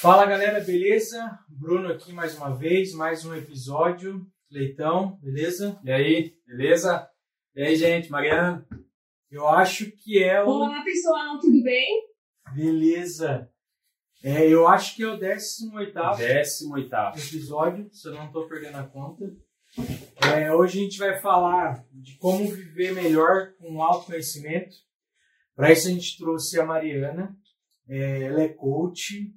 Fala galera, beleza? Bruno aqui mais uma vez, mais um episódio. Leitão, beleza? E aí, beleza? E aí, gente, Mariana? Eu acho que é o. Olá, pessoal, tudo bem? Beleza. É, eu acho que é o 18 Décimo oitavo. episódio, se eu não estou perdendo a conta. É, hoje a gente vai falar de como viver melhor com autoconhecimento. Para isso a gente trouxe a Mariana. É, ela é coach.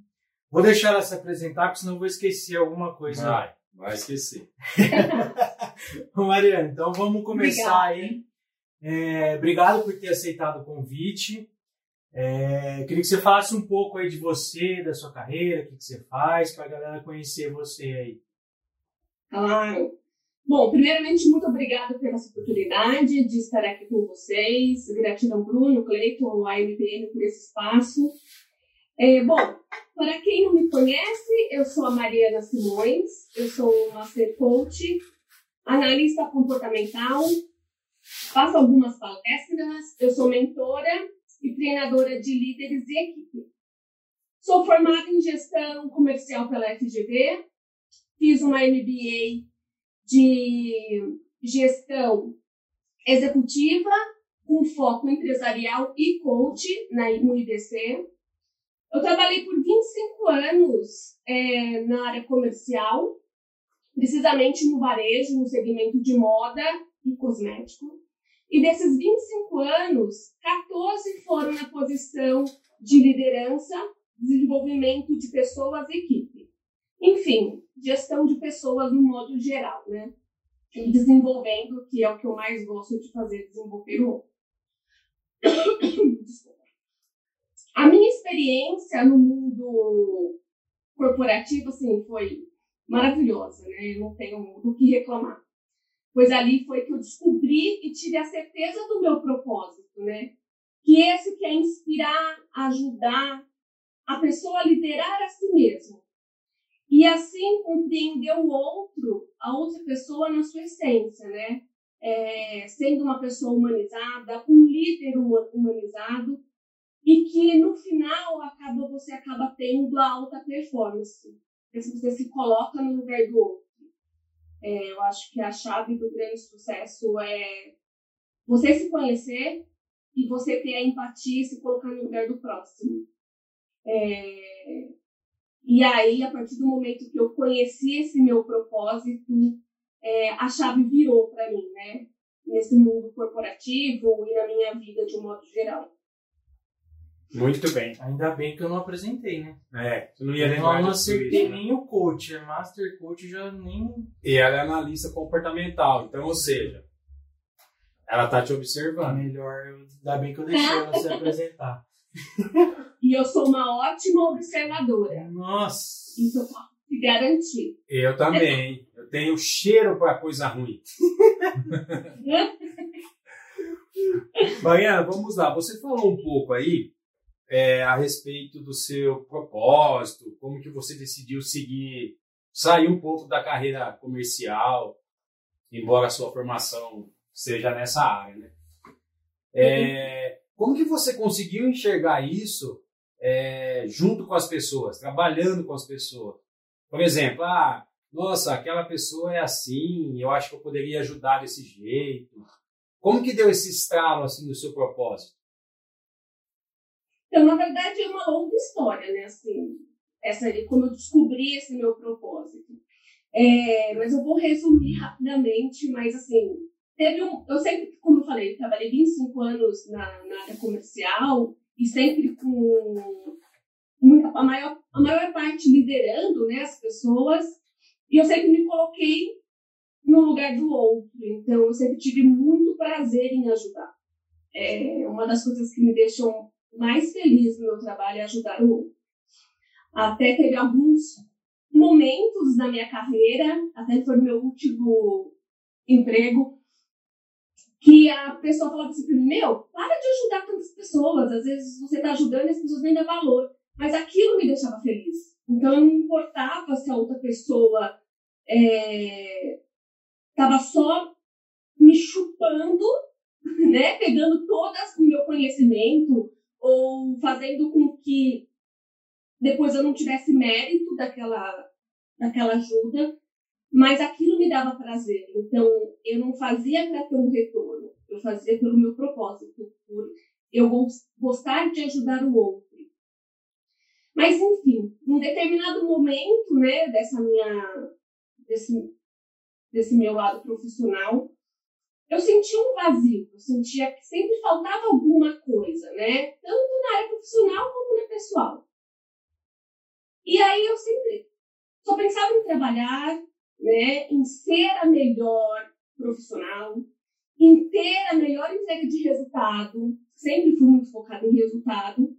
Vou deixar ela se apresentar, porque senão eu vou esquecer alguma coisa. Vai, vai esquecer. Mariana, então vamos começar Obrigada. aí. É, obrigado por ter aceitado o convite. É, queria que você falasse um pouco aí de você, da sua carreira, o que, que você faz, para a galera conhecer você aí. Claro. Bom, primeiramente, muito obrigada pela essa oportunidade de estar aqui com vocês. Gratidão, Bruno, Cleiton, a MPM por esse espaço. É, bom, para quem não me conhece, eu sou a Mariana Simões, eu sou Master Coach, analista comportamental, faço algumas palestras, eu sou mentora e treinadora de líderes e equipe. Sou formada em gestão comercial pela FGV, fiz uma MBA de gestão executiva com foco empresarial e coach na, no IDC. Eu trabalhei por 25 anos é, na área comercial, precisamente no varejo, no segmento de moda e cosmético. E desses 25 anos, 14 foram na posição de liderança, desenvolvimento de pessoas e equipe. Enfim, gestão de pessoas no modo geral, né? E desenvolvendo, que é o que eu mais gosto de fazer, desenvolver o outro. Desculpa. A minha experiência no mundo corporativo, assim, foi maravilhosa, né? Eu não tenho do que reclamar. Pois ali foi que eu descobri e tive a certeza do meu propósito, né? Que esse que é inspirar, ajudar a pessoa a liderar a si mesmo. E assim compreender o outro, a outra pessoa na sua essência, né? É, sendo uma pessoa humanizada, um líder huma- humanizado, e que no final acaba você acaba tendo a alta performance. Se você se coloca no lugar do outro. É, eu acho que a chave do grande sucesso é você se conhecer e você ter a empatia e se colocar no lugar do próximo. É, e aí, a partir do momento que eu conheci esse meu propósito, é, a chave virou para mim, né? Nesse mundo corporativo e na minha vida de um modo geral. Muito bem. Ainda bem que eu não apresentei, né? É, tu não ia Eu lembrar não disso, acertei né? nem o coach, é Master Coach já nem. E ela é analista comportamental, então, ou seja, ela tá te observando. melhor. eu- Ainda bem que eu deixei ela se apresentar. E eu sou uma ótima observadora. Nossa! Eu posso te garantir. Eu também. Eu tenho cheiro para coisa ruim. Mariana, vamos lá. Você falou um pouco aí é, a respeito do seu propósito, como que você decidiu seguir, sair um pouco da carreira comercial, embora a sua formação seja nessa área, né? É, como que você conseguiu enxergar isso é, junto com as pessoas, trabalhando com as pessoas? Por exemplo, ah, nossa, aquela pessoa é assim, eu acho que eu poderia ajudar desse jeito. Como que deu esse estralo assim no seu propósito? Então, na verdade, é uma longa história, né? Assim, essa, como eu descobri esse meu propósito. É, mas eu vou resumir rapidamente, mas assim, teve um. Eu sempre, como eu falei, eu trabalhei 25 anos na, na área comercial e sempre com muita, a, maior, a maior parte liderando né, as pessoas, e eu sempre me coloquei no lugar do outro. Então, eu sempre tive muito prazer em ajudar. É uma das coisas que me deixam mais feliz no meu trabalho é ajudar o outro. Até teve alguns momentos na minha carreira, até foi meu último emprego, que a pessoa falava assim mim, meu, para de ajudar tantas pessoas, às vezes você está ajudando e as pessoas nem dão valor. Mas aquilo me deixava feliz. Então não importava se a outra pessoa estava estava só me chupando, né, pegando todo o meu conhecimento ou fazendo com que depois eu não tivesse mérito daquela, daquela ajuda, mas aquilo me dava prazer. Então, eu não fazia para ter um retorno, eu fazia pelo meu propósito, por eu gostar de ajudar o outro. Mas, enfim, em determinado momento, né, dessa minha, desse, desse meu lado profissional, eu sentia um vazio, eu sentia que sempre faltava alguma coisa, né, tanto na área profissional como na pessoal. E aí eu sempre só pensava em trabalhar, né, em ser a melhor profissional, em ter a melhor entrega de resultado. Sempre fui muito focada em resultado.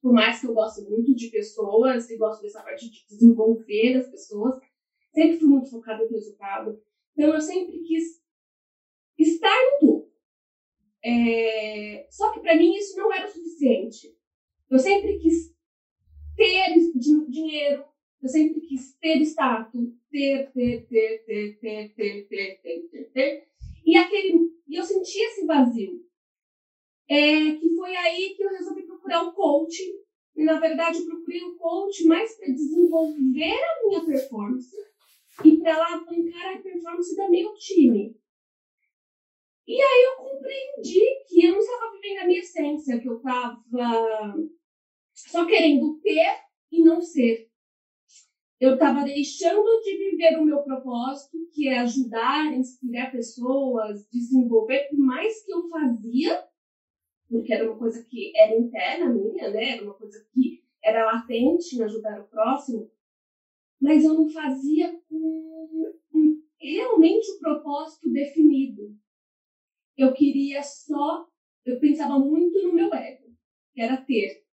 Por mais que eu goste muito de pessoas e gosto dessa parte de desenvolver as pessoas, sempre fui muito focada em resultado. Então eu sempre quis estar no topo. É... Só que para mim isso não era o suficiente. Eu sempre quis ter dinheiro, eu sempre quis ter status, ter, ter, ter, ter, ter, ter, ter, ter, ter, ter. E, aquele, eu senti esse vazio. É, que foi aí que eu resolvi procurar um coaching. E, na verdade, eu procurei um coach mais para desenvolver a minha performance e para alavancar a performance da meu time. E aí eu compreendi que eu não estava vivendo a minha essência, que eu estava só querendo ter e não ser. Eu estava deixando de viver o meu propósito, que é ajudar, inspirar pessoas, desenvolver, por mais que eu fazia, porque era uma coisa que era interna minha, né? Era uma coisa que era latente em ajudar o próximo, mas eu não fazia com realmente o propósito definido. Eu queria só, eu pensava muito no meu ego, que era ter.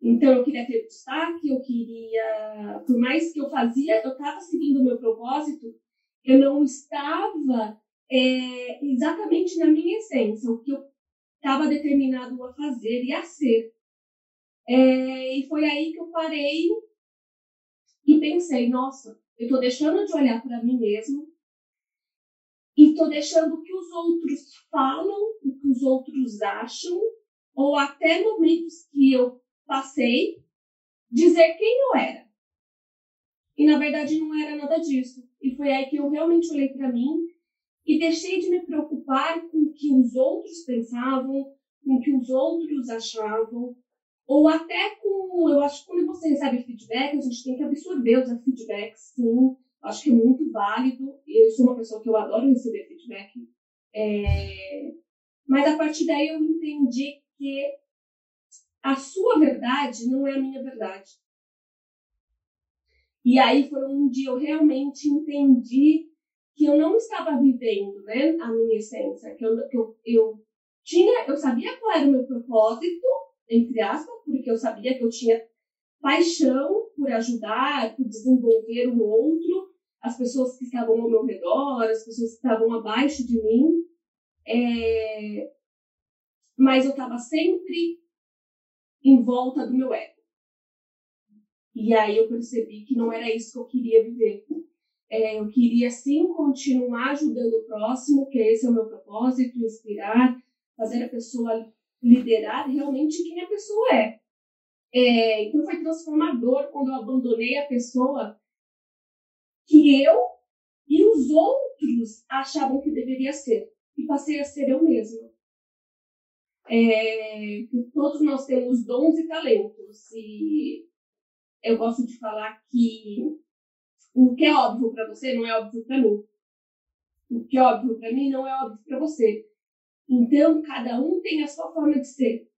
Então, eu queria ter destaque, eu queria. Por mais que eu fazia, eu estava seguindo o meu propósito, eu não estava é, exatamente na minha essência, o que eu estava determinado a fazer e a ser. É, e foi aí que eu parei e pensei: nossa, eu estou deixando de olhar para mim mesmo e estou deixando o que os outros falam, o que os outros acham, ou até momentos que eu passei dizer quem eu era. E na verdade não era nada disso. E foi aí que eu realmente olhei para mim e deixei de me preocupar com o que os outros pensavam, com o que os outros achavam, ou até com. Eu acho que quando você recebe feedback, a gente tem que absorver os feedbacks, sim. Acho que é muito válido. Eu sou uma pessoa que eu adoro receber feedback. É... Mas a partir daí eu entendi que a sua verdade não é a minha verdade. E aí foi onde eu realmente entendi que eu não estava vivendo né, a minha essência, que, eu, que eu, eu tinha, eu sabia qual era o meu propósito, entre aspas, porque eu sabia que eu tinha paixão por ajudar, por desenvolver o outro, as pessoas que estavam ao meu redor, as pessoas que estavam abaixo de mim. É... Mas eu estava sempre em volta do meu ego. E aí eu percebi que não era isso que eu queria viver. É, eu queria sim continuar ajudando o próximo, que esse é o meu propósito, inspirar, fazer a pessoa liderar realmente quem a pessoa é. é. Então foi transformador quando eu abandonei a pessoa que eu e os outros achavam que deveria ser. E passei a ser eu mesma é, que todos nós temos dons e talentos. E eu gosto de falar que o que é óbvio para você não é óbvio para mim. O que é óbvio para mim não é óbvio para você. Então, cada um tem a sua forma de ser.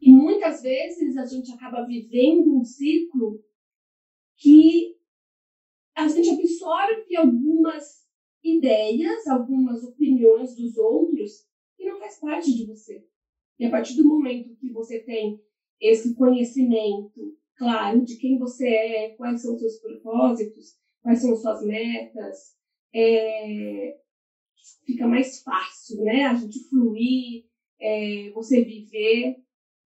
E muitas vezes a gente acaba vivendo um ciclo que a gente absorve algumas ideias, algumas opiniões dos outros e não faz parte de você. E a partir do momento que você tem esse conhecimento claro de quem você é, quais são os seus propósitos, quais são suas metas, é, fica mais fácil, né? A gente fluir, é, você viver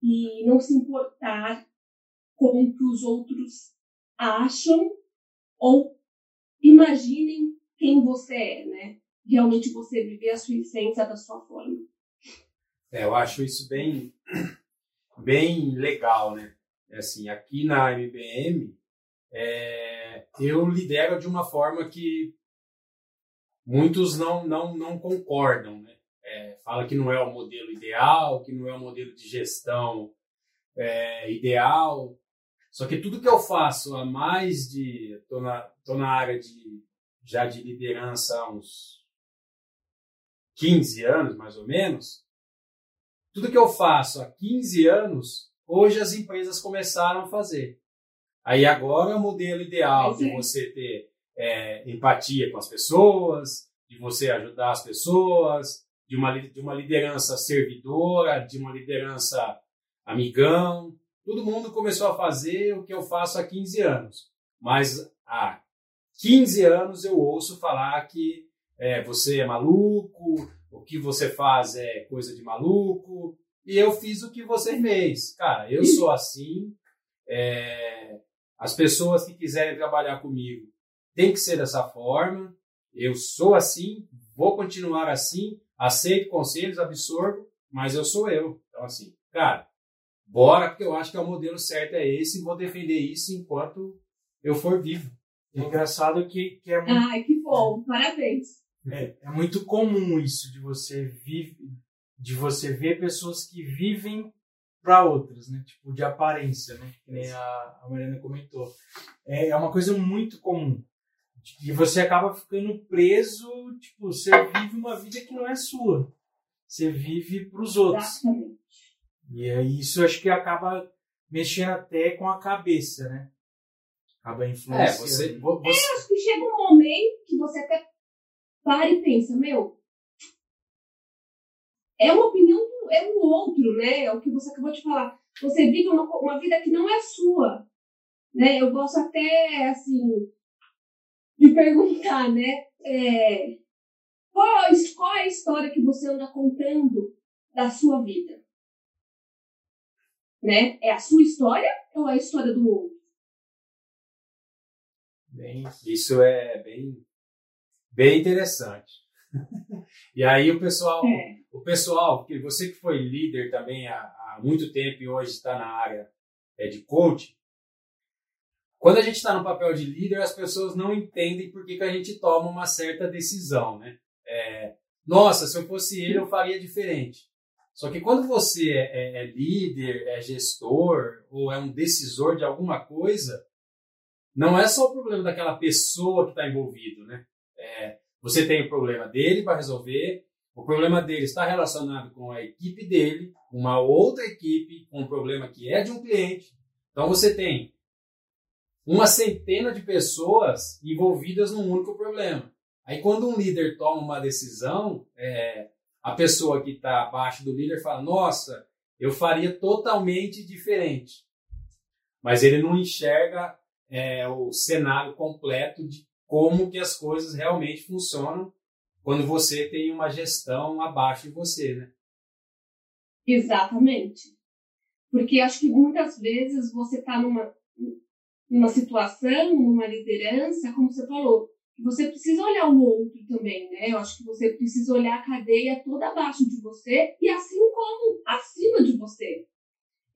e não se importar com o que os outros acham ou imaginem quem você é, né? Realmente você viver a sua essência da sua forma. É, eu acho isso bem, bem legal, né? É assim, aqui na MBM, é, eu lidero de uma forma que muitos não, não, não concordam, né? É, fala que não é o modelo ideal, que não é o modelo de gestão é, ideal. Só que tudo que eu faço há mais de. Estou na, tô na área de, já de liderança há uns 15 anos, mais ou menos. Tudo que eu faço há 15 anos, hoje as empresas começaram a fazer. Aí agora é o modelo ideal de você ter é, empatia com as pessoas, de você ajudar as pessoas, de uma, de uma liderança servidora, de uma liderança amigão. Todo mundo começou a fazer o que eu faço há 15 anos. Mas há 15 anos eu ouço falar que é, você é maluco, que você faz é coisa de maluco, e eu fiz o que você fez. Cara, eu sou assim. É, as pessoas que quiserem trabalhar comigo tem que ser dessa forma. Eu sou assim, vou continuar assim, aceito conselhos, absorvo, mas eu sou eu. Então, assim, cara, bora, porque eu acho que é o modelo certo é esse e vou defender isso enquanto eu for vivo. É engraçado que, que é muito... Ai, que bom, parabéns. É, é muito comum isso de você vive, de você ver pessoas que vivem para outras, né? Tipo, de aparência, né? Que nem a, a Mariana comentou. É, é uma coisa muito comum. E você acaba ficando preso, tipo, você vive uma vida que não é sua. Você vive para os outros. Exatamente. E aí isso acho que acaba mexendo até com a cabeça, né? Acaba influenciando. É, você, você... É, acho que chega um momento que você até para e pensa, meu, é uma opinião, é um outro, né? É o que você acabou de falar. Você vive uma, uma vida que não é sua, né? Eu gosto até, assim, de perguntar, né? É, qual, qual é a história que você anda contando da sua vida? Né? É a sua história ou é a história do outro? Bem, isso é bem, bem interessante. e aí o pessoal, é. o pessoal, você que foi líder também há, há muito tempo e hoje está na área é, de coaching, quando a gente está no papel de líder, as pessoas não entendem por que, que a gente toma uma certa decisão, né? É, Nossa, se eu fosse ele, eu faria diferente. Só que quando você é, é, é líder, é gestor ou é um decisor de alguma coisa, não é só o problema daquela pessoa que está envolvido, né? Você tem o problema dele para resolver, o problema dele está relacionado com a equipe dele, uma outra equipe, com um problema que é de um cliente. Então você tem uma centena de pessoas envolvidas num único problema. Aí, quando um líder toma uma decisão, é, a pessoa que está abaixo do líder fala: Nossa, eu faria totalmente diferente. Mas ele não enxerga é, o cenário completo de como que as coisas realmente funcionam quando você tem uma gestão abaixo de você, né? Exatamente. Porque acho que muitas vezes você está numa, numa situação, numa liderança, como você falou, você precisa olhar o outro também, né? Eu acho que você precisa olhar a cadeia toda abaixo de você e assim como acima de você.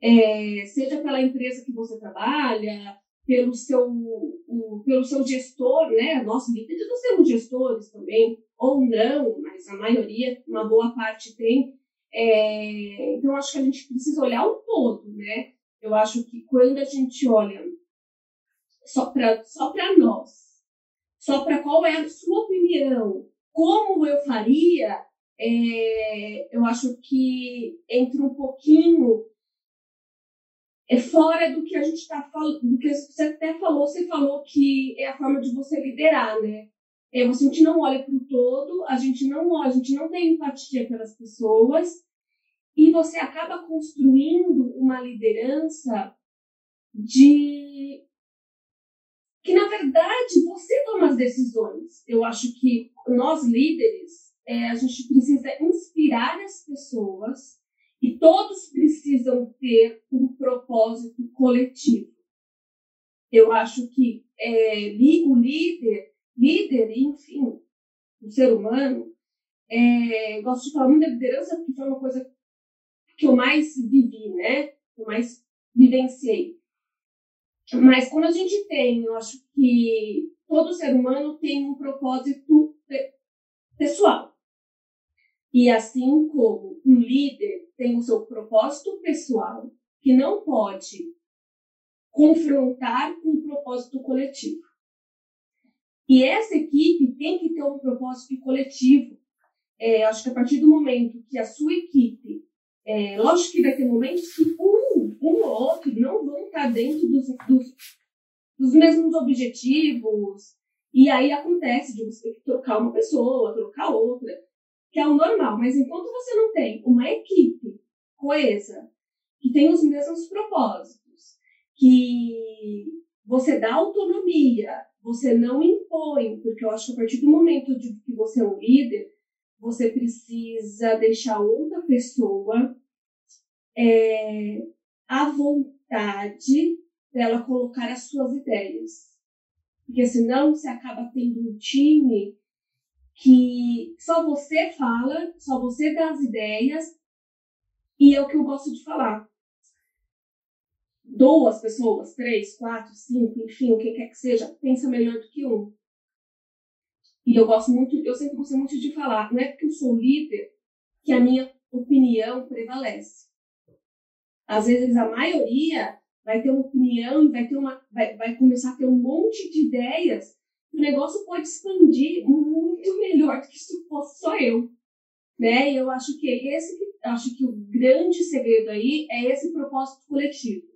É, seja pela empresa que você trabalha, pelo seu, o, pelo seu gestor, né? Nós líderes nós temos gestores também, ou não, mas a maioria, uma boa parte tem. É, então, acho que a gente precisa olhar o todo, né? Eu acho que quando a gente olha só para só nós, só para qual é a sua opinião, como eu faria, é, eu acho que entra um pouquinho é fora do que a gente está falando, do que você até falou, você falou que é a forma de você liderar, né? É, a gente não olha para o todo, a gente não a gente não tem empatia pelas pessoas e você acaba construindo uma liderança de que na verdade você toma as decisões. Eu acho que nós líderes, é, a gente precisa inspirar as pessoas e todos precisam ter um propósito coletivo. Eu acho que é, o líder líder, enfim, o ser humano, é, gosto de falar muito da liderança porque foi uma coisa que eu mais vivi, né? Que eu mais vivenciei. Mas quando a gente tem, eu acho que todo ser humano tem um propósito pessoal. E assim como um líder tem o seu propósito pessoal, que não pode confrontar com o propósito coletivo. E essa equipe tem que ter um propósito coletivo. É, acho que a partir do momento que a sua equipe, é, lógico que vai ter momentos que um, um ou outro não vão estar dentro dos, dos, dos mesmos objetivos, e aí acontece de você ter que trocar uma pessoa, trocar outra, que é o normal. Mas enquanto você não tem uma equipe coesa, que tem os mesmos propósitos, que você dá autonomia, você não impõe, porque eu acho que a partir do momento de que você é um líder, você precisa deixar outra pessoa é, à vontade dela colocar as suas ideias. Porque senão você acaba tendo um time que só você fala, só você dá as ideias, e é o que eu gosto de falar duas pessoas, três, quatro, cinco, enfim, o que quer que seja, pensa melhor do que um. E eu gosto muito, eu sempre gostei muito de falar, não é porque eu sou líder que a minha opinião prevalece. Às vezes a maioria vai ter uma opinião e vai ter uma, vai, vai começar a ter um monte de ideias. O negócio pode expandir muito melhor do que se fosse só eu, né? E eu acho que é esse, acho que o grande segredo aí é esse propósito coletivo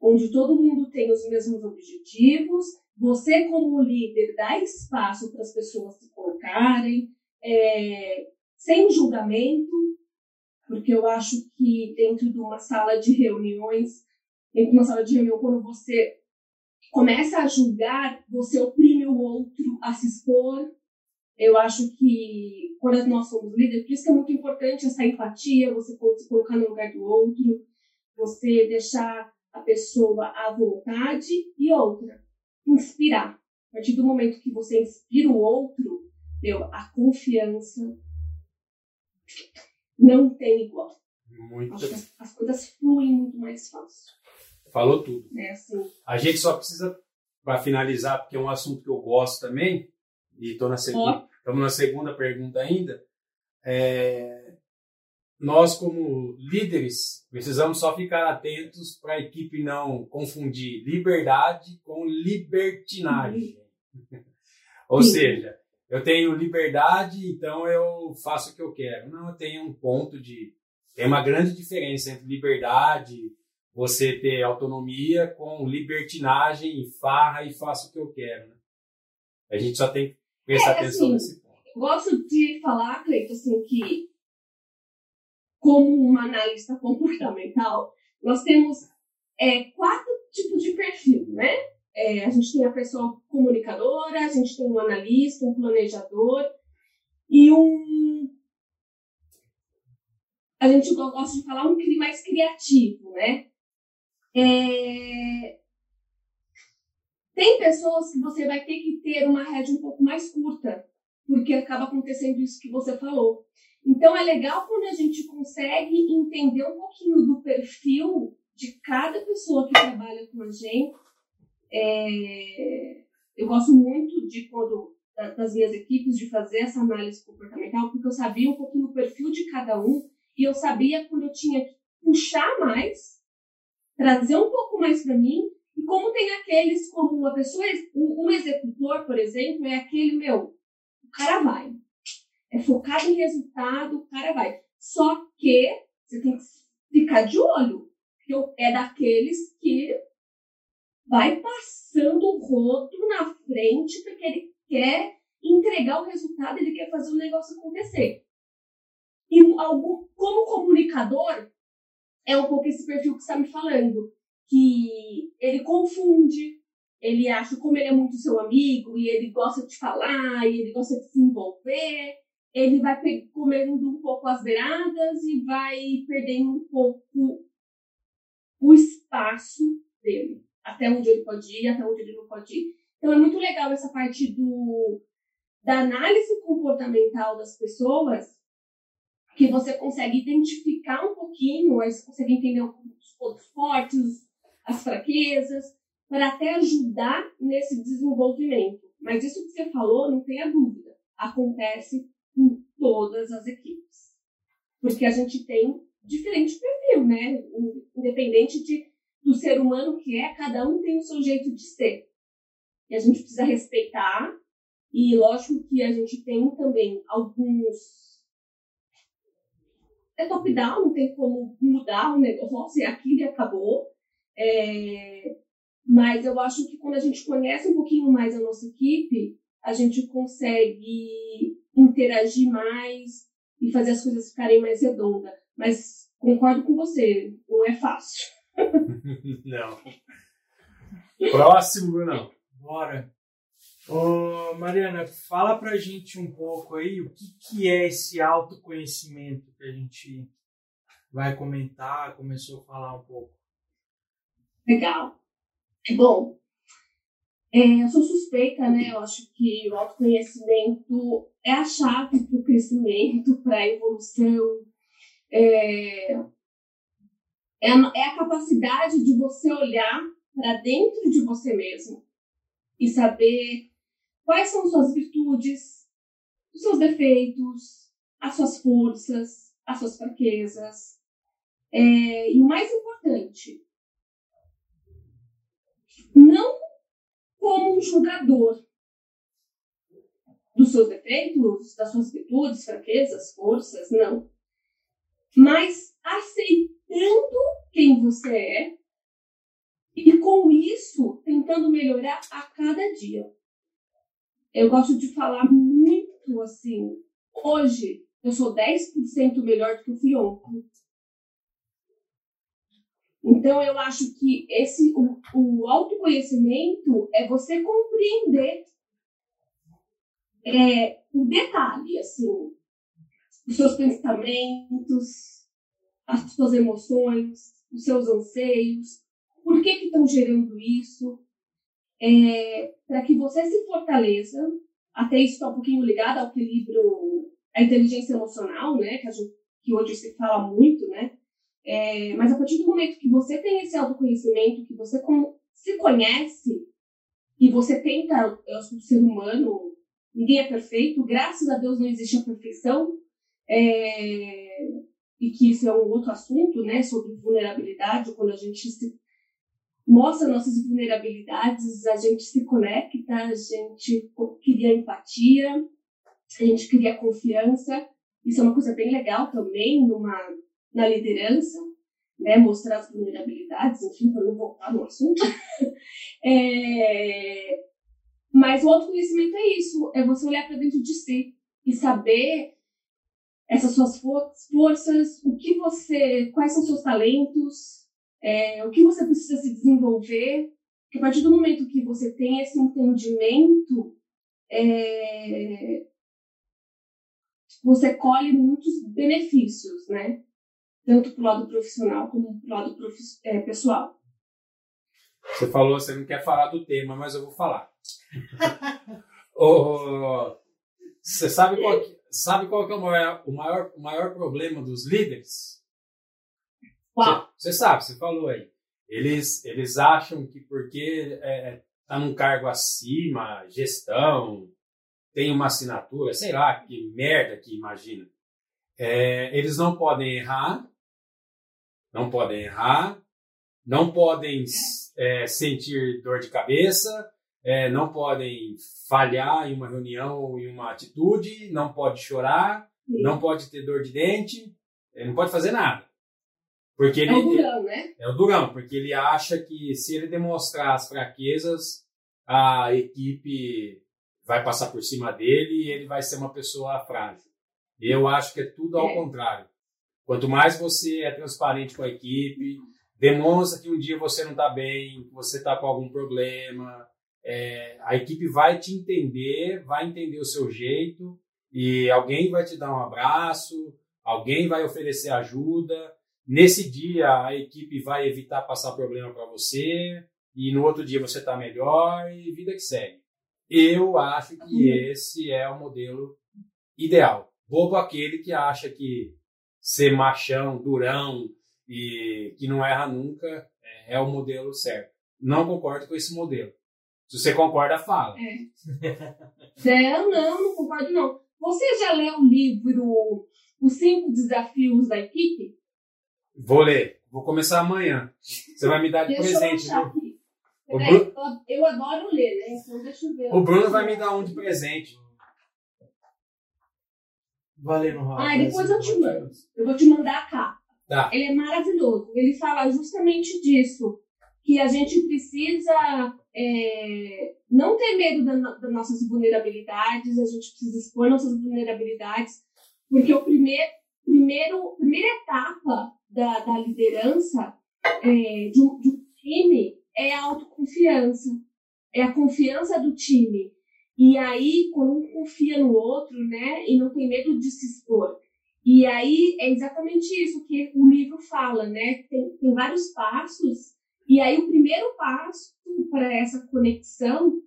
onde todo mundo tem os mesmos objetivos, você, como líder, dá espaço para as pessoas se colocarem, é, sem julgamento, porque eu acho que dentro de uma sala de reuniões, dentro de uma sala de reunião, quando você começa a julgar, você oprime o outro a se expor. Eu acho que quando nós somos líderes, por isso que é muito importante essa empatia, você se colocar no lugar do outro, você deixar a pessoa à vontade e outra, inspirar. A partir do momento que você inspira o outro, meu, a confiança não tem igual. As, as coisas fluem muito mais fácil. Falou tudo. É assim. A gente só precisa, para finalizar, porque é um assunto que eu gosto também, e estou na segunda, estamos na segunda pergunta ainda. É, nós, como líderes, precisamos só ficar atentos para a equipe não confundir liberdade com libertinagem. Uhum. Ou Sim. seja, eu tenho liberdade, então eu faço o que eu quero. Não, eu tenho um ponto de. Tem uma grande diferença entre liberdade, você ter autonomia, com libertinagem e farra e faço o que eu quero. Né? A gente só tem que prestar é, atenção assim, nesse ponto. Gosto de falar, Cleiton, assim, que como uma analista comportamental, nós temos é, quatro tipos de perfil, né? É, a gente tem a pessoa comunicadora, a gente tem um analista, um planejador e um. A gente gosta de falar um mais criativo, né? É... Tem pessoas que você vai ter que ter uma rede um pouco mais curta, porque acaba acontecendo isso que você falou. Então é legal quando a gente consegue entender um pouquinho do perfil de cada pessoa que trabalha com a gente. É, eu gosto muito de quando das minhas equipes de fazer essa análise comportamental, porque eu sabia um pouquinho o perfil de cada um e eu sabia quando eu tinha que puxar mais, trazer um pouco mais para mim. E como tem aqueles, como uma pessoa, um, um executor, por exemplo, é aquele meu, o cara vai, é focado em resultado, o cara vai. Só que você tem que ficar de olho, porque é daqueles que vai passando o rodo na frente porque ele quer entregar o resultado, ele quer fazer o negócio acontecer. E algum, como comunicador, é um pouco esse perfil que está me falando, que ele confunde, ele acha como ele é muito seu amigo e ele gosta de falar e ele gosta de se envolver, ele vai comendo um pouco as beiradas e vai perdendo um pouco o espaço dele, até onde ele pode ir, até onde ele não pode ir. Então é muito legal essa parte do, da análise comportamental das pessoas, que você consegue identificar um pouquinho, aí você consegue entender os pontos fortes, as fraquezas, para até ajudar nesse desenvolvimento. Mas isso que você falou, não tenha dúvida, acontece em todas as equipes. Porque a gente tem diferente perfil, né? Independente de, do ser humano que é, cada um tem o seu jeito de ser. E a gente precisa respeitar, e lógico que a gente tem também alguns. É top-down, não tem como mudar o negócio, é aquilo e acabou. É, mas eu acho que quando a gente conhece um pouquinho mais a nossa equipe, a gente consegue interagir mais e fazer as coisas ficarem mais redondas. Mas concordo com você, não é fácil. não. Próximo, Bruno. Bora. Ô, Mariana, fala pra gente um pouco aí o que, que é esse autoconhecimento que a gente vai comentar, começou a falar um pouco. Legal. Bom, é, eu sou suspeita, né? Eu acho que o autoconhecimento é a chave para o crescimento, para a evolução. É, é, a, é a capacidade de você olhar para dentro de você mesmo e saber quais são suas virtudes, os seus defeitos, as suas forças, as suas fraquezas. É, e o mais importante, não como um julgador dos seus defeitos, das suas virtudes, fraquezas, forças, não. Mas aceitando quem você é e com isso tentando melhorar a cada dia. Eu gosto de falar muito assim, hoje eu sou 10% melhor do que eu fui ontem. Então, eu acho que esse, o, o autoconhecimento é você compreender é, o detalhe, assim, os seus pensamentos, as suas emoções, os seus anseios, por que estão gerando isso, é, para que você se fortaleça, até isso está um pouquinho ligado ao equilíbrio, à inteligência emocional, né, que, gente, que hoje se fala muito, né, é, mas a partir do momento que você tem esse autoconhecimento, que você se conhece e você tenta, eu sou um ser humano, ninguém é perfeito, graças a Deus não existe a perfeição, é, e que isso é um outro assunto, né, sobre vulnerabilidade, quando a gente se mostra nossas vulnerabilidades, a gente se conecta, a gente cria empatia, a gente cria confiança. Isso é uma coisa bem legal também numa na liderança, né, mostrar as vulnerabilidades, enfim, para não voltar no assunto. é, mas o autoconhecimento é isso, é você olhar para dentro de si e saber essas suas forças, o que você, quais são seus talentos, é, o que você precisa se desenvolver, porque a partir do momento que você tem esse entendimento, é, você colhe muitos benefícios, né? tanto para o lado profissional como para o lado é, pessoal. Você falou, você não quer falar do tema, mas eu vou falar. oh, você sabe qual, sabe qual que é o maior, o maior, o maior problema dos líderes? Qual? Você, você sabe, você falou aí. Eles, eles acham que porque é, tá num cargo acima, gestão, tem uma assinatura, sei lá, que merda que imagina. É, eles não podem errar não podem errar, não podem é, sentir dor de cabeça, é, não podem falhar em uma reunião ou em uma atitude, não pode chorar, Sim. não pode ter dor de dente, ele não pode fazer nada. Porque ele, é o durão, né? É o durão, porque ele acha que se ele demonstrar as fraquezas, a equipe vai passar por cima dele e ele vai ser uma pessoa frágil. Eu acho que é tudo ao é. contrário. Quanto mais você é transparente com a equipe, demonstra que um dia você não está bem, que você está com algum problema, é, a equipe vai te entender, vai entender o seu jeito e alguém vai te dar um abraço, alguém vai oferecer ajuda. Nesse dia, a equipe vai evitar passar problema para você e no outro dia você está melhor e vida que segue. Eu acho que esse é o modelo ideal. Vou para aquele que acha que ser machão, durão e que não erra nunca é, é o modelo certo. Não concordo com esse modelo. Se você concorda, fala. É. não, não concordo não. Você já leu o livro Os Cinco Desafios da Equipe? Vou ler. Vou começar amanhã. Você vai me dar de Deixa presente. eu viu? eu, adoro ler, né? Então deixa eu ver. O Bruno vai me dar um de presente. Valendo, Rafa. Ah, depois eu te mando. Eu vou te mandar a capa. Tá. Ele é maravilhoso. Ele fala justamente disso. Que a gente precisa é, não ter medo da das nossas vulnerabilidades, a gente precisa expor nossas vulnerabilidades, porque o primeiro, primeiro primeira etapa da, da liderança é, de, um, de um time é a autoconfiança, é a confiança do time. E aí, quando um confia no outro, né, e não tem medo de se expor, e aí é exatamente isso que o livro fala, né? Tem, tem vários passos, e aí o primeiro passo para essa conexão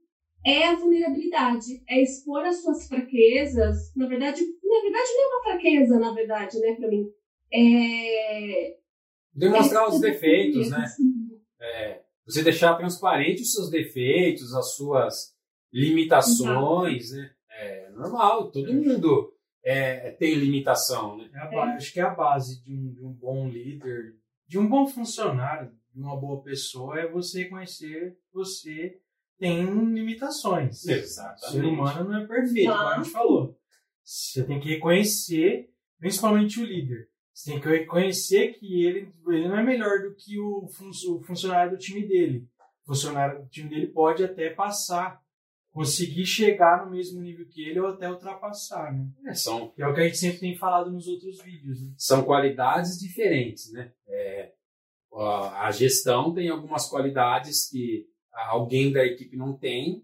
é a vulnerabilidade, é expor as suas fraquezas. Na verdade, na verdade não é uma fraqueza, na verdade, né, para mim. É Demonstrar os é defeitos, né? assim. Você deixar transparente os seus defeitos, as suas limitações, né? É normal, todo mundo é, tem limitação, né? É a ba- Acho que é a base de um, de um bom líder, de um bom funcionário, de uma boa pessoa, é você conhecer você tem limitações. O ser humano não é perfeito, como a gente falou. Você tem que reconhecer, principalmente o líder. Você tem que reconhecer que ele, ele não é melhor do que o, fun- o funcionário do time dele. O funcionário do time dele pode até passar, conseguir chegar no mesmo nível que ele ou até ultrapassar, né? É, são, é o que a gente sempre tem falado nos outros vídeos, né? são qualidades diferentes, né? É, a gestão tem algumas qualidades que alguém da equipe não tem,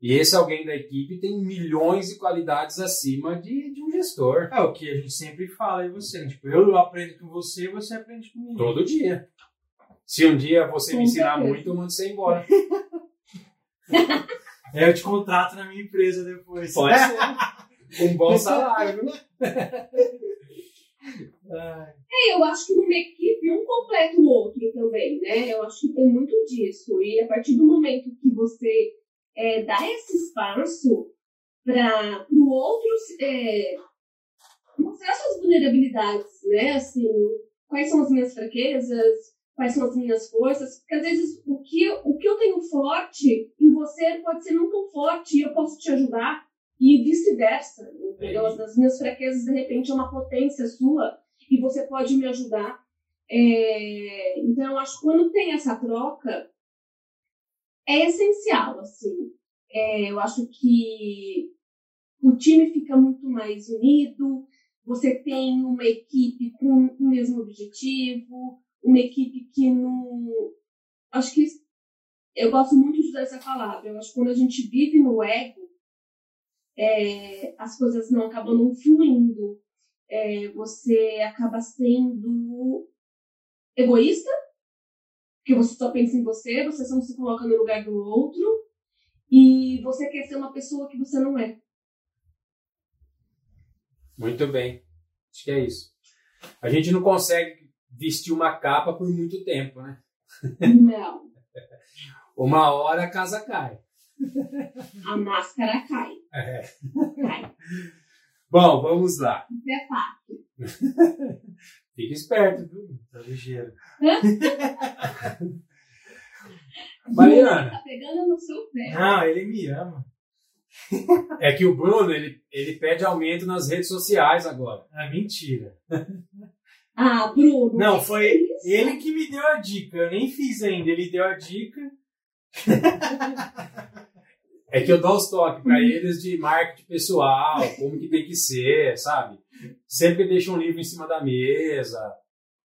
e esse alguém da equipe tem milhões de qualidades acima de, de um gestor. É o que a gente sempre fala, e você? Tipo, eu aprendo com você, você aprende comigo. Todo dia. Se um dia você me ensinar muito, eu mando você embora. É, eu te contrato na minha empresa depois. Pode ser. Com um bom salário, É, eu acho que numa equipe um completa o outro também, né? Eu acho que tem muito disso. E a partir do momento que você é, dá esse espaço para o outro é, mostrar suas vulnerabilidades, né? Assim, quais são as minhas fraquezas, quais são as minhas forças, porque às vezes o que, o que eu tenho forte em você pode ser não tão forte e eu posso te ajudar e vice-versa, entendeu? É. As minhas fraquezas, de repente, é uma potência sua e você pode me ajudar. É, então, eu acho que quando tem essa troca, é essencial, assim. É, eu acho que o time fica muito mais unido, você tem uma equipe com o mesmo objetivo, uma equipe que não. Acho que eu gosto muito de usar essa palavra. Eu acho que quando a gente vive no ego, é, as coisas não acabam não fluindo. É, você acaba sendo egoísta, porque você só pensa em você, você só não se coloca no lugar do outro, e você quer ser uma pessoa que você não é. Muito bem. Acho que é isso. A gente não consegue vestir uma capa por muito tempo, né? Não. Uma hora a casa cai. A máscara cai. É. Cai. Bom, vamos lá. Isso é fato. Fica esperto, viu? tá ligeiro. Mariana. Tá pegando no seu pé. Não, ele me ama. É que o Bruno, ele, ele pede aumento nas redes sociais agora. Ah, mentira. Ah, Bruno. Não, foi isso? ele que me deu a dica. Eu nem fiz ainda. Ele deu a dica. É que eu dou os toques para eles de marketing pessoal, como que tem que ser, sabe? Sempre deixa um livro em cima da mesa.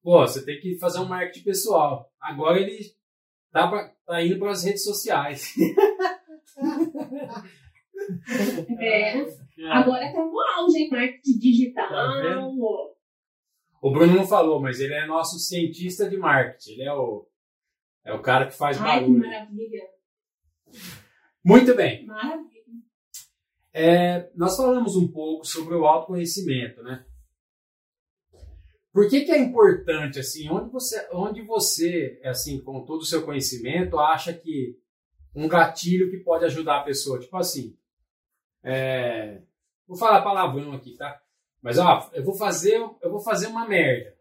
Pô, você tem que fazer um marketing pessoal. Agora ele tá, pra- tá indo para as redes sociais. É, agora tá no auge, hein? Marketing digital. Tá? O Bruno não falou, mas ele é nosso cientista de marketing. Ele é o, É o cara que faz Ai, que barulho. maravilha. Muito bem. Maravilha. É, nós falamos um pouco sobre o autoconhecimento, né? Por que, que é importante, assim, onde você, onde você, assim, com todo o seu conhecimento, acha que um gatilho que pode ajudar a pessoa, tipo assim, é, vou falar palavrão aqui, tá? Mas, ó, eu vou fazer, eu vou fazer uma merda.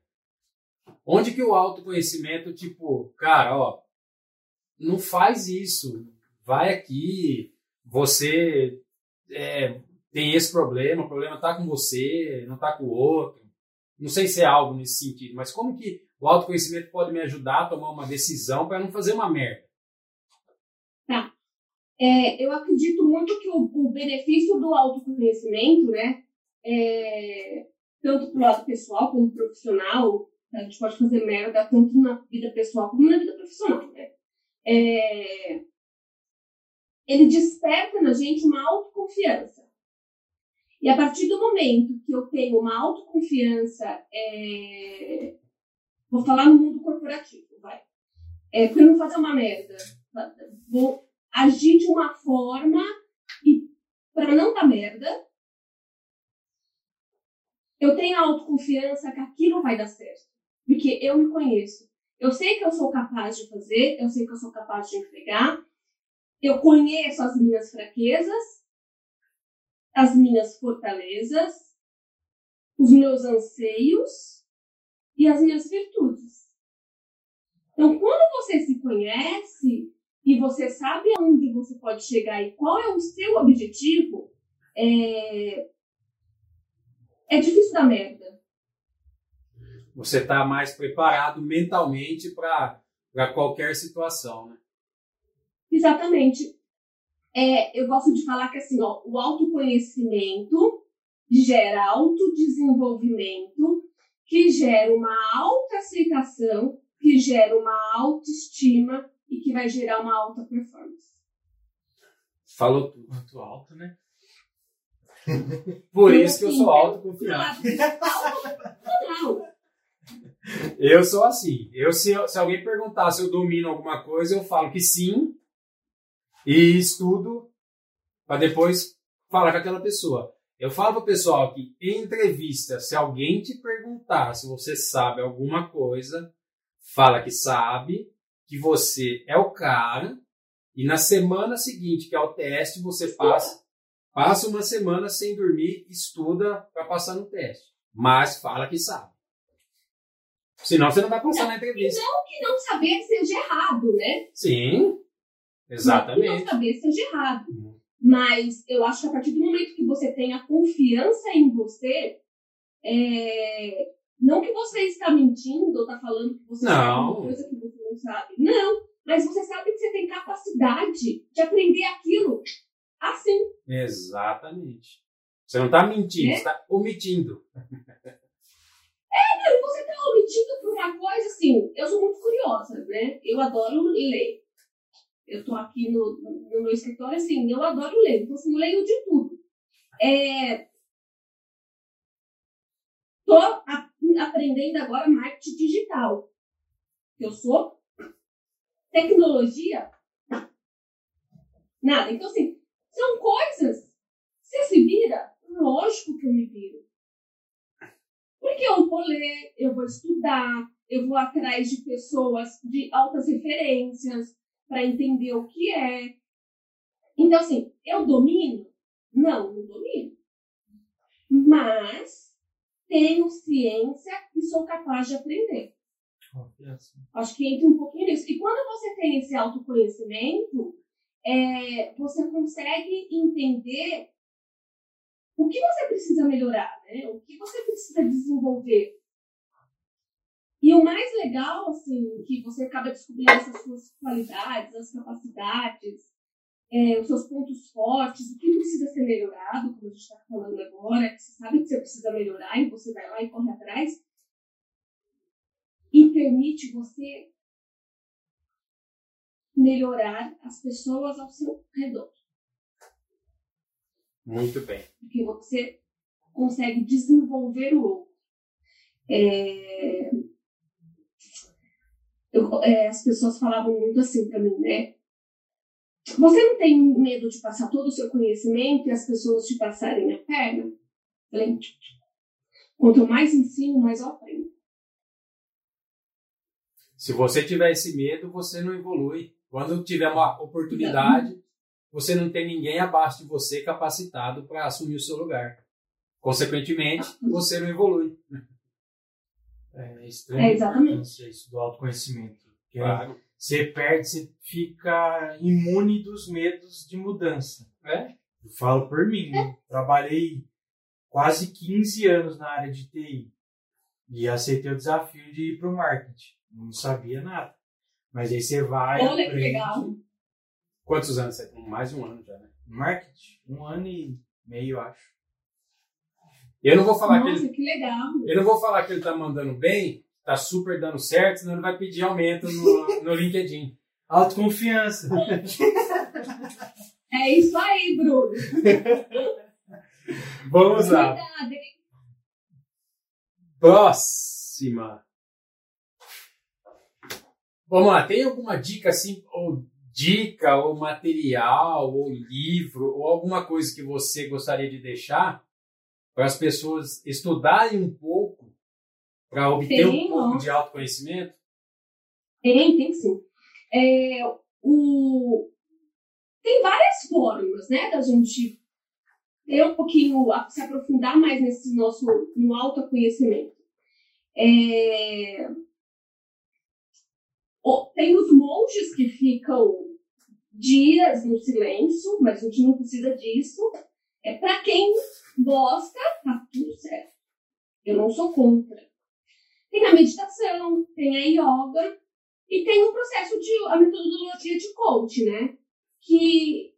Onde que o autoconhecimento, tipo, cara, ó, não faz isso, vai aqui, você é, tem esse problema, o problema está com você, não está com o outro. Não sei se é algo nesse sentido, mas como que o autoconhecimento pode me ajudar a tomar uma decisão para não fazer uma merda? É, eu acredito muito que o, o benefício do autoconhecimento, né, é, tanto pro lado pessoal como profissional, a gente pode fazer merda tanto na vida pessoal como na vida profissional, né? É, ele desperta na gente uma autoconfiança. E a partir do momento que eu tenho uma autoconfiança, é, vou falar no mundo corporativo, vai. É, para não fazer uma merda, vou agir de uma forma e para não dar merda, eu tenho autoconfiança que aquilo vai dar certo. Porque eu me conheço. Eu sei que eu sou capaz de fazer, eu sei que eu sou capaz de entregar, eu conheço as minhas fraquezas, as minhas fortalezas, os meus anseios e as minhas virtudes. Então, quando você se conhece e você sabe aonde você pode chegar e qual é o seu objetivo, é, é difícil dar merda. Você está mais preparado mentalmente para qualquer situação, né? Exatamente. É, eu gosto de falar que assim, ó, o autoconhecimento gera autodesenvolvimento, que gera uma autoaceitação, que gera uma autoestima e que vai gerar uma alta performance. Falou tudo. Muito alto, né? Por isso que eu sou autoconfiante. Não, Eu sou assim. Eu, se, se alguém perguntar se eu domino alguma coisa, eu falo que sim e estudo para depois falar com aquela pessoa. Eu falo para o pessoal que em entrevista, se alguém te perguntar se você sabe alguma coisa, fala que sabe, que você é o cara, e na semana seguinte, que é o teste, você passa, passa uma semana sem dormir, estuda para passar no teste. Mas fala que sabe. Senão você não vai passar na entrevista. não que não saber seja errado, né? Sim, Não exatamente. não saber seja errado. Mas eu acho que a partir do momento que você tenha confiança em você, é, não que você está mentindo ou está falando que você sabe Não. uma coisa que você não sabe. Não, mas você sabe que você tem capacidade de aprender aquilo assim. Exatamente. Você não está mentindo, É? você está omitindo. Não, você está omitindo por uma coisa assim. Eu sou muito curiosa, né? Eu adoro ler. Eu tô aqui no, no meu escritório, assim, eu adoro ler. Então, assim, eu leio de tudo. É... Tô a- aprendendo agora marketing digital. Eu sou tecnologia. Nada. Então, assim, são coisas. Você se vira? Lógico que eu me viro. Porque eu vou ler, eu vou estudar, eu vou atrás de pessoas de altas referências para entender o que é. Então, assim, eu domino? Não, não domino. Mas tenho ciência e sou capaz de aprender. Acho que entra um pouquinho nisso. E quando você tem esse autoconhecimento, é, você consegue entender o que você precisa melhorar, né? O que você precisa desenvolver. E o mais legal, assim, que você acaba descobrindo essas suas qualidades, as capacidades, é, os seus pontos fortes, o que precisa ser melhorado, como a gente está falando agora, que você sabe que você precisa melhorar e você vai lá e corre atrás, e permite você melhorar as pessoas ao seu redor. Muito bem. porque você consegue desenvolver o outro. É, eu, é, as pessoas falavam muito assim para mim, né? Você não tem medo de passar todo o seu conhecimento e as pessoas te passarem a perna? Falei, quanto mais ensino, mais eu aprendo. Se você tiver esse medo, você não evolui. Quando tiver uma oportunidade, você não tem ninguém abaixo de você capacitado para assumir o seu lugar. Consequentemente, você não evolui. É extremamente É, exatamente. importante isso do autoconhecimento. Porque Claro. Você perde, você fica imune dos medos de mudança. É? Eu falo por mim, né? Trabalhei quase 15 anos na área de TI e aceitei o desafio de ir para o marketing. Não sabia nada. Mas aí você vai, Olha que legal. Quantos anos você tem? Mais de um ano já, né? Marketing, um ano e meio, acho. Eu não vou falar que ele Nossa, que legal. Eu não vou falar que ele tá mandando bem, tá super dando certo, senão ele vai pedir aumento no, no LinkedIn. Autoconfiança. É isso aí, Bruno. Vamos lá. Cuidado, hein? Próxima. Vamos lá, tem alguma dica assim, ou dica, ou material, ou livro, ou alguma coisa que você gostaria de deixar para as pessoas estudarem um pouco para obter um Tem, pouco ó. de autoconhecimento? Tem, tem sim. É, o... Tem várias formas, né, da gente ter um pouquinho, se aprofundar mais nesse nosso, no autoconhecimento. É... Tem os monges que ficam dias no silêncio, mas a gente não precisa disso. É para quem gosta, tá tudo certo. Eu não sou contra. Tem a meditação, tem a yoga, e tem um processo de a metodologia de coach, né? Que,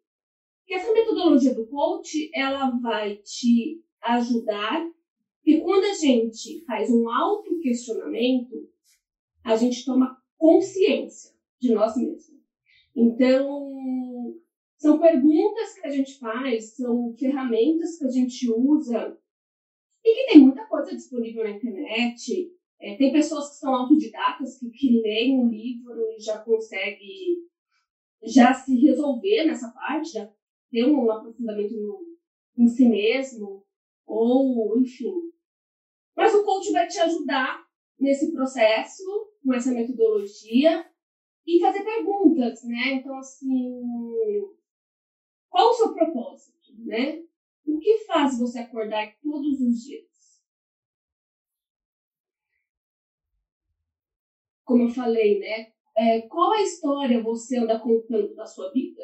que essa metodologia do coach, ela vai te ajudar, porque quando a gente faz um autoquestionamento, a gente toma consciência de nós mesmos. Então, são perguntas que a gente faz, são ferramentas que a gente usa, e que tem muita coisa disponível na internet, é, tem pessoas que são autodidatas, que, que leem um livro e já consegue já se resolver nessa parte, já ter um aprofundamento no, em si mesmo, ou enfim. Mas o coach vai te ajudar nesse processo, com essa metodologia, e fazer perguntas, né? Então, assim, qual o seu propósito, né? O que faz você acordar todos os dias? como eu falei, né? É, qual a história você anda contando da sua vida?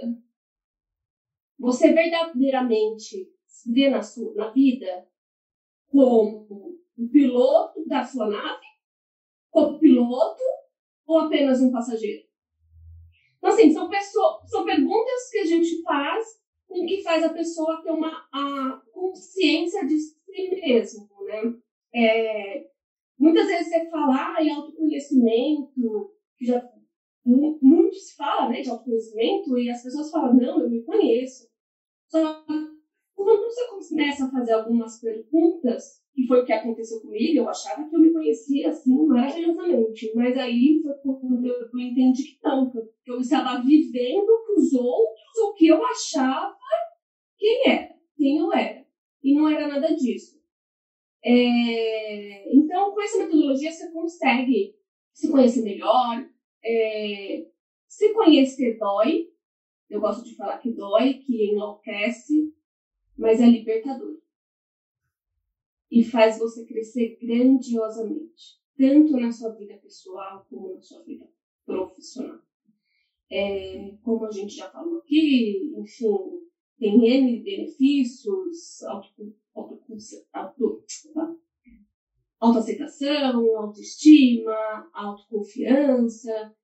Você verdadeiramente se vê na, sua, na vida como o piloto da sua nave? Como piloto ou apenas um passageiro? Então, assim, são, são perguntas que a gente faz com que faz a pessoa ter uma a consciência de si mesmo, né? É, Muitas vezes você fala ah, em autoconhecimento, que já mu- muito se fala né, de autoconhecimento, e as pessoas falam, não, eu me conheço. Só quando você começa a fazer algumas perguntas, que foi o que aconteceu comigo, eu achava que eu me conhecia assim maravilhosamente. Mas aí foi quando eu eu entendi que não, que eu- estava vivendo para os outros o que eu achava quem era, quem eu era. E não era nada disso. É, então, com essa metodologia, você consegue se conhecer melhor. é, se conhecer dói. Eu gosto de falar que dói, que enlouquece, mas é libertador. E faz você crescer grandiosamente, tanto na sua vida pessoal como na sua vida profissional. É, como a gente já falou aqui, enfim, tem N benefícios, auto, auto, auto, autoaceitação, autoestima, autoconfiança,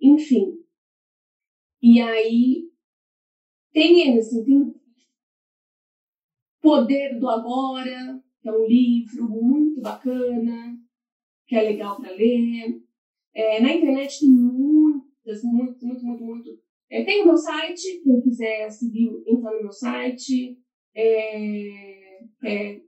enfim. E aí tem assim, tem Poder do Agora, que é um livro muito bacana, que é legal para ler. É, na internet tem muitas, muito, muito, muito, muito. É, tem o meu site, quem quiser seguir, entra no meu site. É, é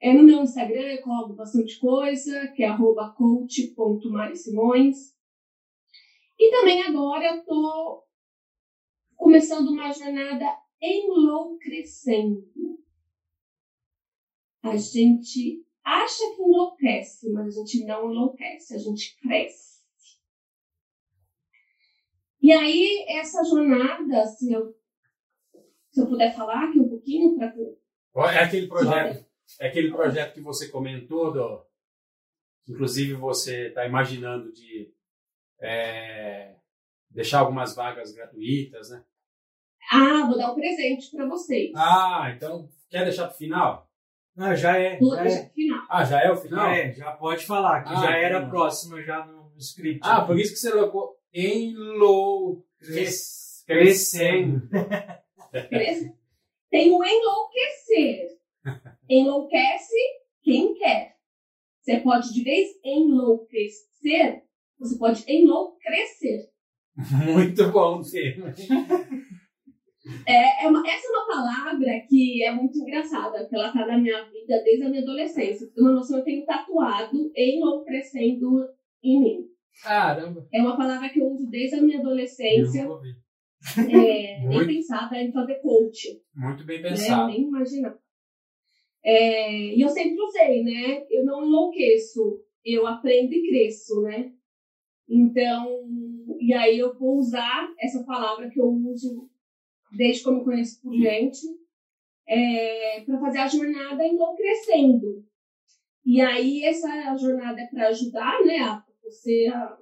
É, no meu Instagram eu coloco bastante coisa, que é coach.marisimões. E também agora eu tô começando uma jornada enlouquecendo. A gente acha que enlouquece, mas a gente não enlouquece, a gente cresce. E aí, essa jornada, se eu, se eu puder falar aqui um pouquinho para É aquele projeto, é aquele projeto que você comentou, do, inclusive você está imaginando de é, deixar algumas vagas gratuitas, né? Ah, vou dar um presente para vocês. Ah, então quer deixar para o final? Ah, já é. Vou Já deixar é. pro final. Ah, já é o final? É, já pode falar, que Ah, já era então. a próxima já no script. Ah, por isso que você colocou enlouquecendo. Tem o enlouquecer. Enlouquece quem quer. Você pode, de vez enlouquecer, você pode enlouquecer. Muito bom termo. É, é uma- essa é uma palavra que é muito engraçada, porque ela tá na minha vida desde a minha adolescência. Uma noção, eu tenho tatuado enlouquecendo em mim. Caramba. É uma palavra que eu uso desde a minha adolescência, Eu é, nem Muito. pensava em fazer coaching. Muito bem né? pensado. Nem imaginar. É, e eu sempre usei, né? Eu não enlouqueço, eu aprendo e cresço, né? Então, e aí eu vou usar essa palavra que eu uso desde me conheço por gente, para fazer a jornada enlouquecendo. E aí essa jornada é para ajudar, né? A você a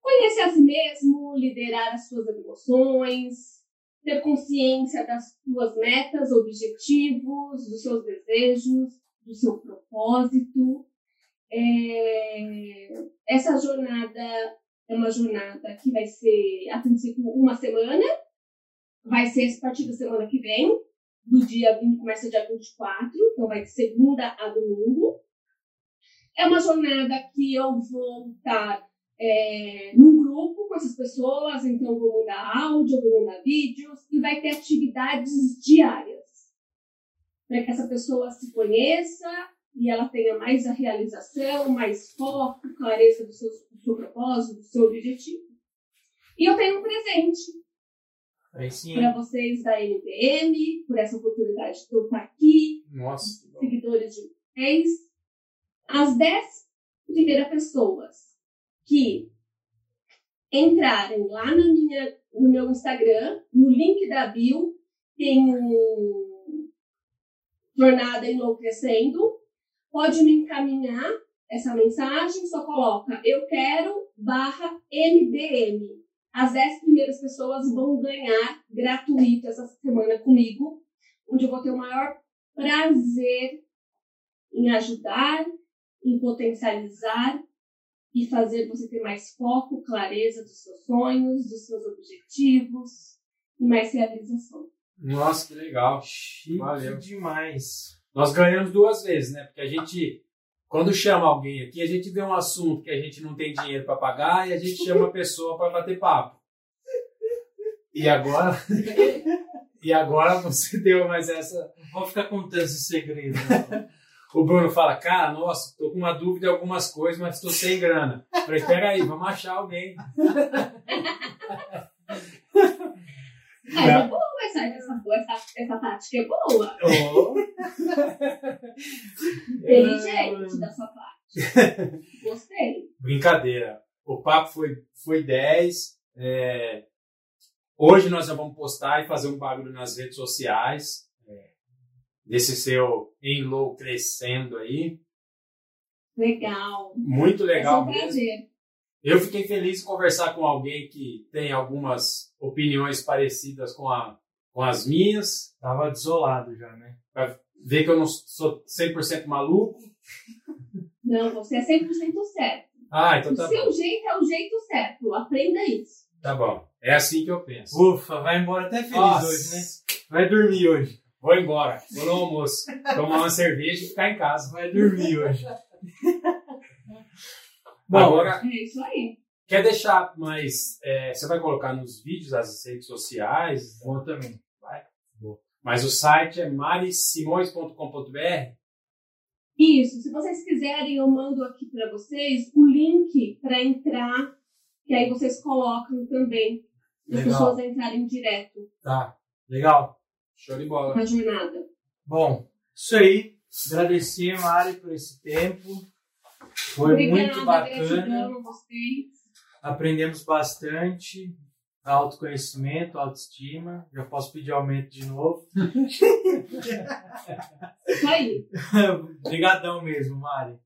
conhecer a si mesmo, liderar as suas emoções, ter consciência das suas metas, objetivos, dos seus desejos, do seu propósito. É, Essa jornada é uma jornada que vai ser, a princípio, uma semana. Vai ser a partir da semana que vem, do dia 20, começa dia 24, então vai de segunda a domingo. É uma jornada que eu vou estar é, num grupo com essas pessoas, então vou mandar áudio, vou mandar vídeos e vai ter atividades diárias para que essa pessoa se conheça e ela tenha mais a realização, mais foco, clareza do seu, do seu propósito, do seu objetivo. E eu tenho um presente para vocês da NPM, por essa oportunidade de eu estar aqui, Nossa, seguidores de vocês, as 10 primeiras pessoas que entrarem lá na minha, no meu Instagram, no link da bio, tem um Jornada Enlouquecendo, pode me encaminhar essa mensagem, só coloca eu quero barra MBM. As 10 primeiras pessoas vão ganhar gratuito essa semana comigo, onde eu vou ter o maior prazer em ajudar, em potencializar e fazer você ter mais foco, clareza dos seus sonhos, dos seus objetivos e mais realização. Nossa, que legal. Chique Valeu. demais. Nós ganhamos duas vezes, né? Porque a gente, quando chama alguém aqui, a gente vê um assunto que a gente não tem dinheiro para pagar e a gente chama a pessoa para bater papo. E agora, e agora você deu mais essa. Vou ficar contando esse segredo. não. O Bruno fala, cara, nossa, tô com uma dúvida em algumas coisas, mas tô sem grana. Eu Falei, pera aí, vamos achar alguém. É boa essa, essa, essa, tática, é boa. Oh. Inteligente da sua parte. Gostei. Brincadeira. O papo foi, foi 10. É, Hoje nós já vamos postar e fazer um barulho nas redes sociais. é, Desse seu enlouquecendo aí. Legal. Muito ser legal um mesmo. prazer. Eu fiquei feliz em conversar com alguém que tem algumas opiniões parecidas com, a, com as minhas. Tava desolado já, né? Ver que eu não sou 100% maluco. Não, você é 100% certo. Ah, então o tá seu bom. jeito é o jeito certo. Aprenda isso. Tá bom. É assim que eu penso. Ufa, vai embora até feliz Nossa. hoje, né? Vai dormir hoje. Vou embora. Vou no almoço. Tomar uma cerveja e ficar em casa. Vai dormir hoje. Bom, Agora, É isso aí. quer deixar mais. é, você vai colocar nos vídeos, as redes sociais, Vou também. Mas o site é marisimões.com.br. Isso. Se vocês quiserem, eu mando aqui para vocês o link para entrar, que aí vocês colocam também as Legal. pessoas entrarem direto Tá, legal. Show de bola. na jornada. Bom, isso aí. Agradecer, Mari, por esse tempo. Foi Obrigada, muito bacana. gratidão a vocês. Aprendemos bastante. Autoconhecimento, autoestima. Já posso pedir aumento de novo. Isso aí. Obrigadão mesmo, Mari.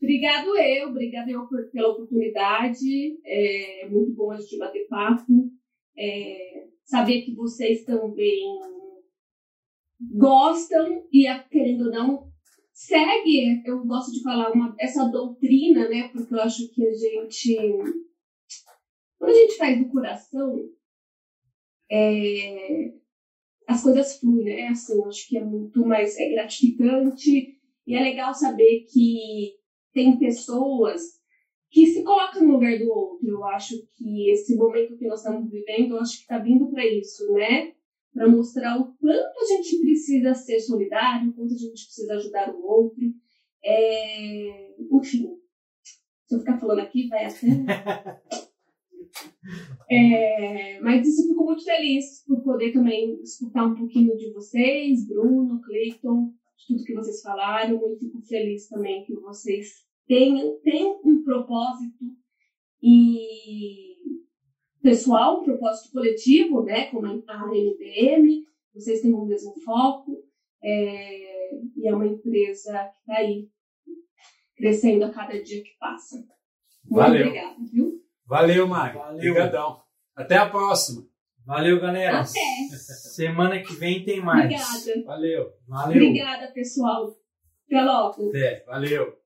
Obrigado eu, obrigado eu por- pela oportunidade. É muito bom a gente bater papo. É, saber que vocês também gostam e, a- querendo ou não, segue, eu gosto de falar, uma, essa doutrina, né? Porque eu acho que a gente. Quando a gente faz do coração, é, as coisas fluem, né? Assim, acho que é muito mais é gratificante e é legal saber que tem pessoas que se colocam no lugar do outro. Eu acho que esse momento que nós estamos vivendo, eu acho que está vindo para isso, né? Para mostrar o quanto a gente precisa ser solidário, o quanto a gente precisa ajudar o outro. É... Enfim, se eu ficar falando aqui, vai até. É, mas isso eu fico muito feliz por poder também escutar um pouquinho de vocês, Bruno, Cleiton, de tudo que vocês falaram, e fico feliz também que vocês tenham, tenham um propósito e pessoal, um propósito coletivo, né, como a AMBM, vocês têm o mesmo foco, é, e é uma empresa que está aí crescendo a cada dia que passa. Muito Valeu. obrigada, viu? Valeu, Mário. Valeu. Obrigadão. Até a próxima. Valeu, galera. Até. Semana que vem tem mais. Obrigada. Valeu. Valeu. Obrigada, pessoal. Até logo. Até. Valeu.